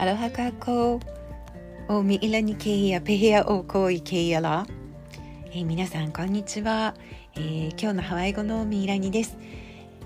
アロハカコおみいらにけいやペヘアおこいけいやら、えー、皆さんこんにちは、えー、今日のハワイ語のミイラニです、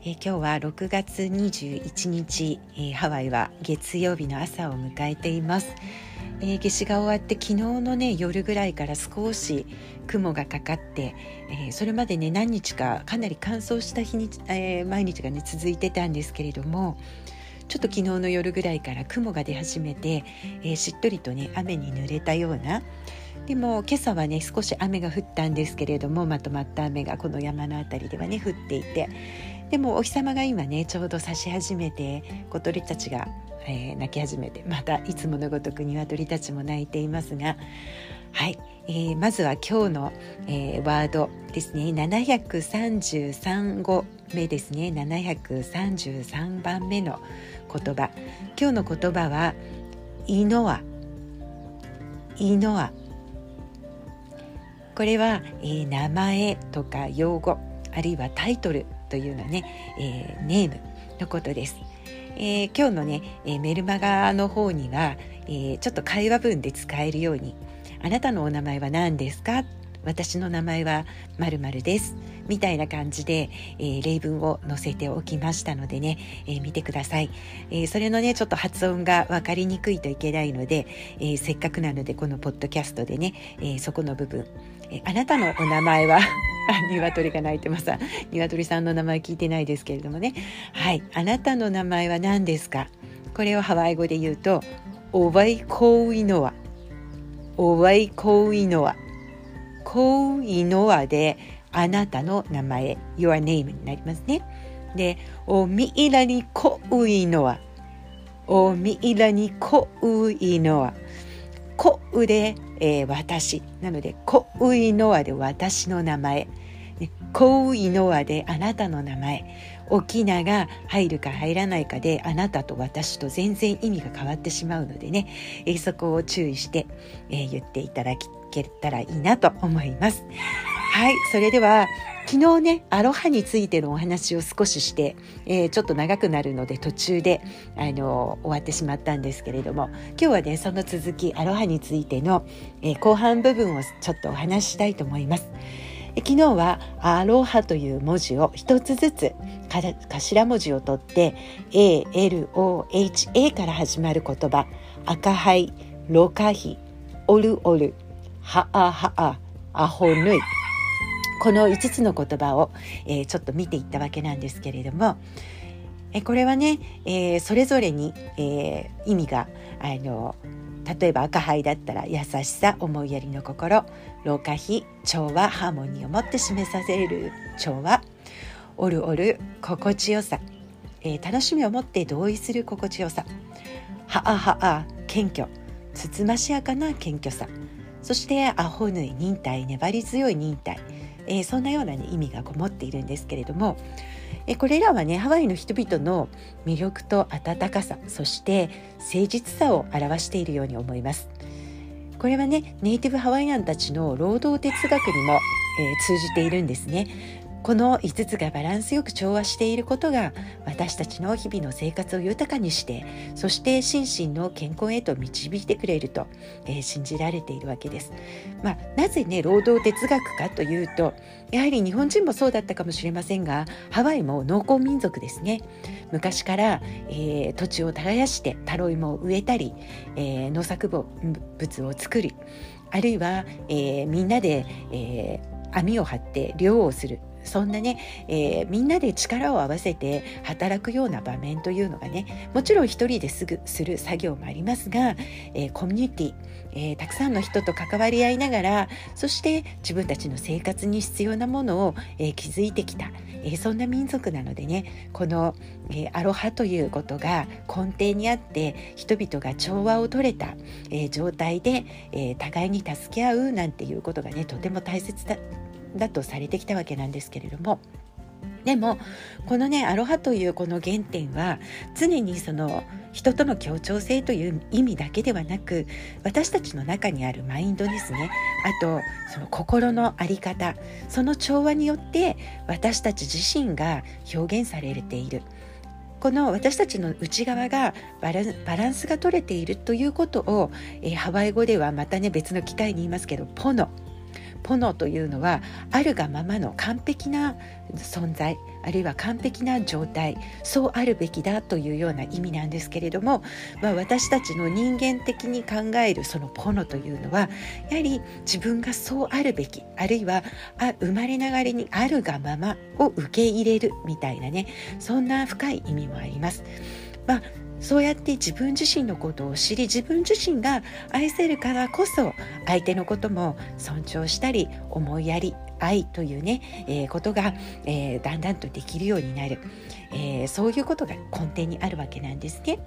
えー、今日は6月21日、えー、ハワイは月曜日の朝を迎えていますえー、夏至が終わって昨日のね夜ぐらいから少し雲がかかって、えー、それまでね何日かかなり乾燥した日に、えー、毎日がね続いてたんですけれどもちょっと昨日の夜ぐらいから雲が出始めて、えー、しっとりとね雨に濡れたような。でも今朝はね少し雨が降ったんですけれどもまとまった雨がこの山の辺りではね降っていて。でもお日様が今ねちょうど差し始めて小鳥たちが、えー、鳴き始めてまたいつものごとく鶏たちも鳴いていますが。はい、えー、まずは今日の、えー、ワードですね。733語。目ですね733番目の言葉今日の言葉は「イノア」「イノア」これは、えー、名前とか用語あるいはタイトルというのね、えー、ネームのことです。えー、今日のね、えメルマガの方には、えちょっと会話文で使えるように「あなたのお名前は何ですか?」私の名前は〇〇ですみたいな感じで、えー、例文を載せておきましたのでね、えー、見てください、えー、それのねちょっと発音が分かりにくいといけないので、えせっかくなのでこのポッドキャストでね、えそこの部分、えあなたのお名前は、鶏が鳴いてます。鶏さんの名前聞いてないですけれどもね。はい。あなたの名前は何ですか？これをハワイ語で言うと、オワイコウイノワ。オワイコウイノワ。コウイノワであなたの名前、your name になりますね。で、おみいらにコウイノワ。おみいらにコウイノワ。コウで、えー、私。なので、コウイノワで私の名前。コウイノワであなたの名前。沖縄が入るか入らないかであなたと私と全然意味が変わってしまうのでね、え、そこを注意して、えー、言っていただけたらいいなと思います。はい、それでは昨日ねアロハについてのお話を少しして、えー、ちょっと長くなるので途中であの終わってしまったんですけれども今日はねその続きアロハについての、えー、後半部分をちょっとお話ししたいと思います。昨日は「アロハ」という文字を一つずつ頭文字を取って ALOHA から始まる言葉赤灰ロカヒオルオルはあはあアホぬいこの5つの言葉を、えー、ちょっと見ていったわけなんですけれども、えこれはね、えー、それぞれに、えー、意味があの例えば赤灰だったら優しさ思いやりの心老化比調和ハーモニーを持って示させる調和おるおる心地よさ、えー、楽しみを持って同意する心地よさはあはあ謙虚つつましやかな謙虚さそしてアホぬい忍耐粘り強い忍耐、えー、そんなような、ね、意味がこもっているんですけれども、えー、これらはねハワイの人々の魅力と温かさそして誠実さを表しているように思います。これはねネイティブハワイアンたちの労働哲学にも、えー、通じているんですね。この5つがバランスよく調和していることが私たちの日々の生活を豊かにしてそして心身の健康へと導いてくれると、えー、信じられているわけです。まあ、なぜね労働哲学かというとやはり日本人もそうだったかもしれませんがハワイも農耕民族ですね。昔から、えー、土地を耕してタロイモを植えたり、えー、農作物を作りあるいは、えー、みんなで、えー、網を張って漁をするそんなね、えー、みんなで力を合わせて働くような場面というのがねもちろん一人ですぐする作業もありますが、えー、コミュニティ、えー、たくさんの人と関わり合いながらそして自分たちの生活に必要なものを、え築いてきた、えそんな民族なのでねこの、えアロハということが根底にあって人々が調和を取れた、え状態で、え互いに助け合うなんていうことがねとても大切だだとされてきたわけなんですけれども。でもこのねアロハというこの原点は常にその人との協調性という意味だけではなく私たちの中にあるマインドですね。あとその心の在り方その調和によって私たち自身が表現されている。この私たちの内側がバランスが取れているということを、えー、ハワイ語ではまたね別の機会に言いますけどポノ。ポノというのはあるがままの完璧な存在あるいは完璧な状態そうあるべきだというような意味なんですけれども、まあ、私たちの人間的に考えるそのポノというのはやはり自分がそうあるべきあるいはあ生まれながらにあるがままを受け入れるみたいなねそんな深い意味もあります。まあそうやって自分自身のことを知り自分自身が愛せるからこそ相手のことも尊重したり思いやり愛というね、えー、ことが、えー、だんだんとできるようになる、えー、そういうことが根底にあるわけなんですね。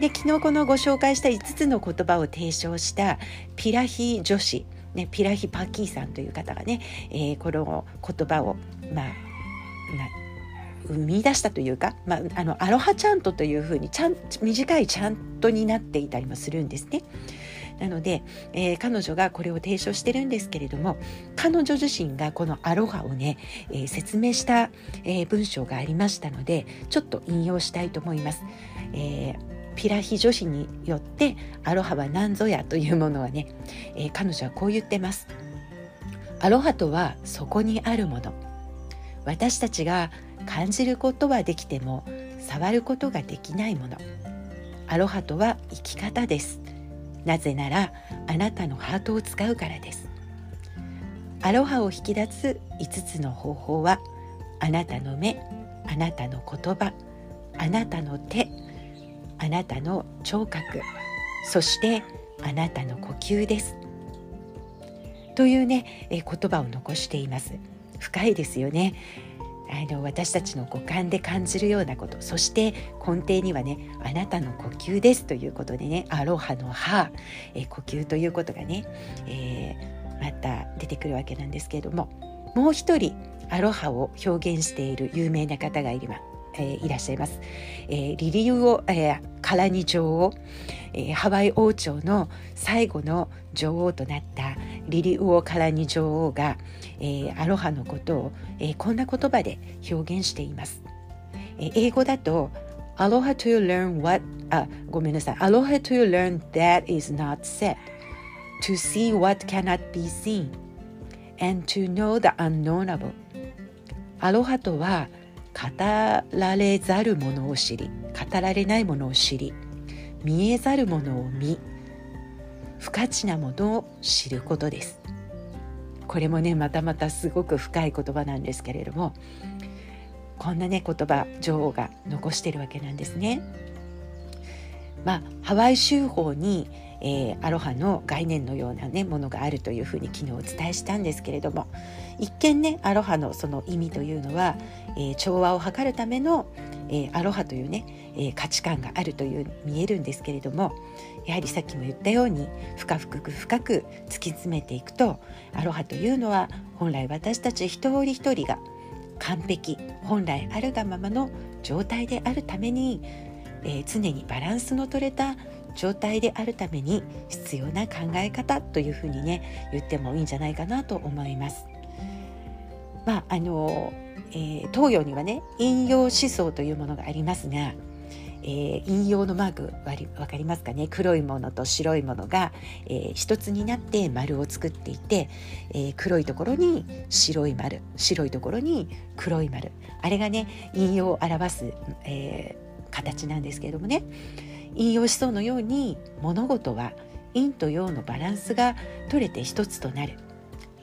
で昨日このご紹介した5つの言葉を提唱したピラヒ女子、ね、ピラヒ・パッキーさんという方がね、えこの言葉をまあ生み出したというか、まあ、あのアロハチャントというふうにちゃん短いチャントになっていたりもするんですね。なので、えー、彼女がこれを提唱してるんですけれども彼女自身がこのアロハをね、えー、説明した、えー、文章がありましたのでちょっと引用したいと思います。えピラヒ女子によってアロハは何ぞやというものはね、え彼女はこう言ってます。アロハとはそこにあるもの。私たちが感じることはできても触ることができないもの。アロハとは生き方です。なぜならあなたのハートを使うからです。アロハを引き出す5つの方法はあなたの目あなたの言葉あなたの手あなたの聴覚そしてあなたの呼吸です。というねえ言葉を残しています。深いですよね。あの私たちの五感で感じるようなこと。そして根底にはねあなたの呼吸ですということでねアロハの歯、え呼吸ということがね、えー、また出てくるわけなんですけれども。もう一人アロハを表現している有名な方がいます。えー、いらっしゃいます。えー、リリウオ、えー、カラニ女王、えー、ハワイ王朝の最後の女王となったリリウオ・カラニ女王が、えー、アロハのことを、えー、こんな言葉で表現しています。えー、英語だと Aloha to learn what あごめんなさい Aloha to learn that is not said to see what cannot be seen and to know the unknowable アロハとは語られざるものを知り語られないものを知り見えざるものを見不価値なものを知ることですこれもねまたまたすごく深い言葉なんですけれどもこんなね言葉女王が残してるわけなんですね。まあ、ハワイ州法に、えー、アロハの概念のような、ね、ものがあるというふうに昨日お伝えしたんですけれども一見ねアロハのその意味というのは、えー、調和を図るための、えー、アロハというね、え価値観があるという見えるんですけれどもやはりさっきも言ったように深く深く突き詰めていくとアロハというのは本来私たち一人一人が完璧本来あるがままの状態であるために、えー、常にバランスの取れた状態であるために必要な考え方というふうにね言ってもいいんじゃないかなと思います。まああの、えー、東洋にはね引用思想というものがありますがえー、引用のマーク分かりますかね？黒いものと白いものが、えー、一つになって丸を作っていて、えー、黒いところに白い丸白いところに黒い丸。あれがね引用を表す、えー、形なんですけれどもね。引用思想のように物事は陰と陽のバランスが取れて一つとなる。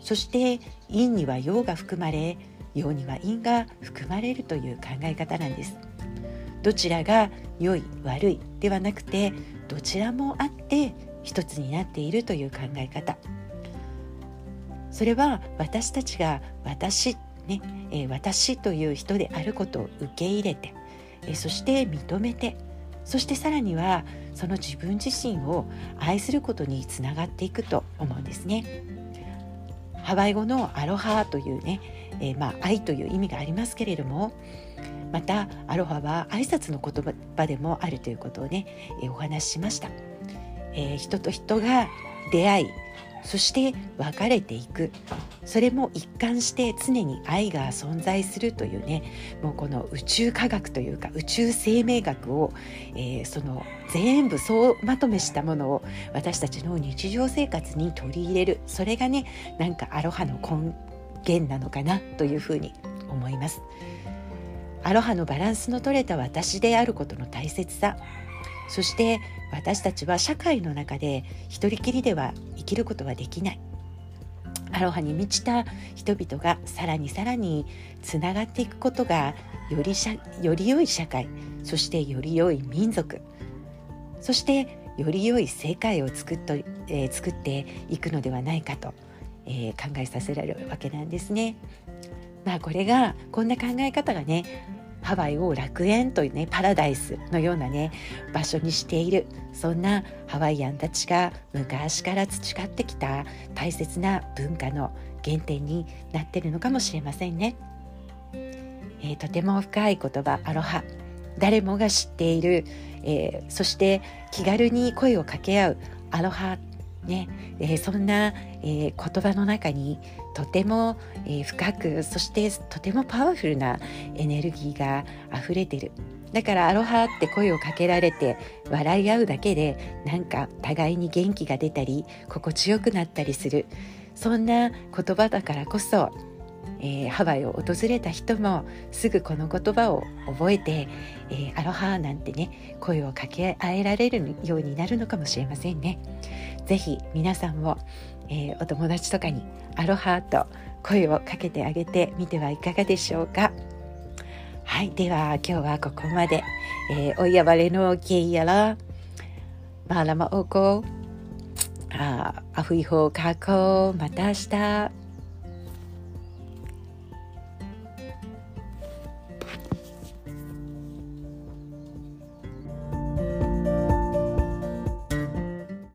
そして陰には陽が含まれ陽には陰が含まれるという考え方なんです。どちらが良い悪いではなくてどちらもあって一つになっているという考え方それは私たちが私ね、えー、私という人であることを受け入れて、えー、そして認めてそしてさらにはその自分自身を愛することにつながっていくと思うんですね。ハワイ語のアロハというね、えー、まあ愛という意味がありますけれどもまたアロハは挨拶の言葉でもあるということをね、えお話ししました、えー、人と人が出会いそして別れていく。それも一貫して常に愛が存在するというねもうこの宇宙科学というか宇宙生命学を、えー、その全部総まとめしたものを私たちの日常生活に取り入れる。それがねなんかアロハの根源なのかなというふうに思います。アロハのバランスの取れた私であることの大切さ。そして私たちは社会の中で一人きりでは生きることはできないアロハに満ちた人々がさらにさらにつながっていくことがよりしゃより良い社会そしてより良い民族そしてより良い世界を作っと、えー、作っていくのではないかと、えー、考えさせられるわけなんですね。まあこれがこんな考え方がねハワイを楽園というねパラダイスのようなね場所にしているそんなハワイアンたちが昔から培ってきた大切な文化の原点になってるのかもしれませんね。えー、とても深い言葉アロハ誰もが知っている、えー、そして気軽に声を掛け合うアロハね、えー、そんな、え、言葉の中にとても、えー、深くそしてとてもパワフルなエネルギーが溢れてるだからアロハって声をかけられて笑い合うだけでなんか互いに元気が出たり心地よくなったりするそんな言葉だからこそえー、ハワイを訪れた人もすぐこの言葉を覚えて、えー、アロハなんてね声を掛け合えられるようになるのかもしれませんね。ぜひ皆さんも、えー、お友達とかにアロハと声をかけてあげてみてはいかがでしょうか？はい、では今日はここまで。えー、おやばれのけいやら、まあらまおこ、あ、あふいほうかこ、また明日。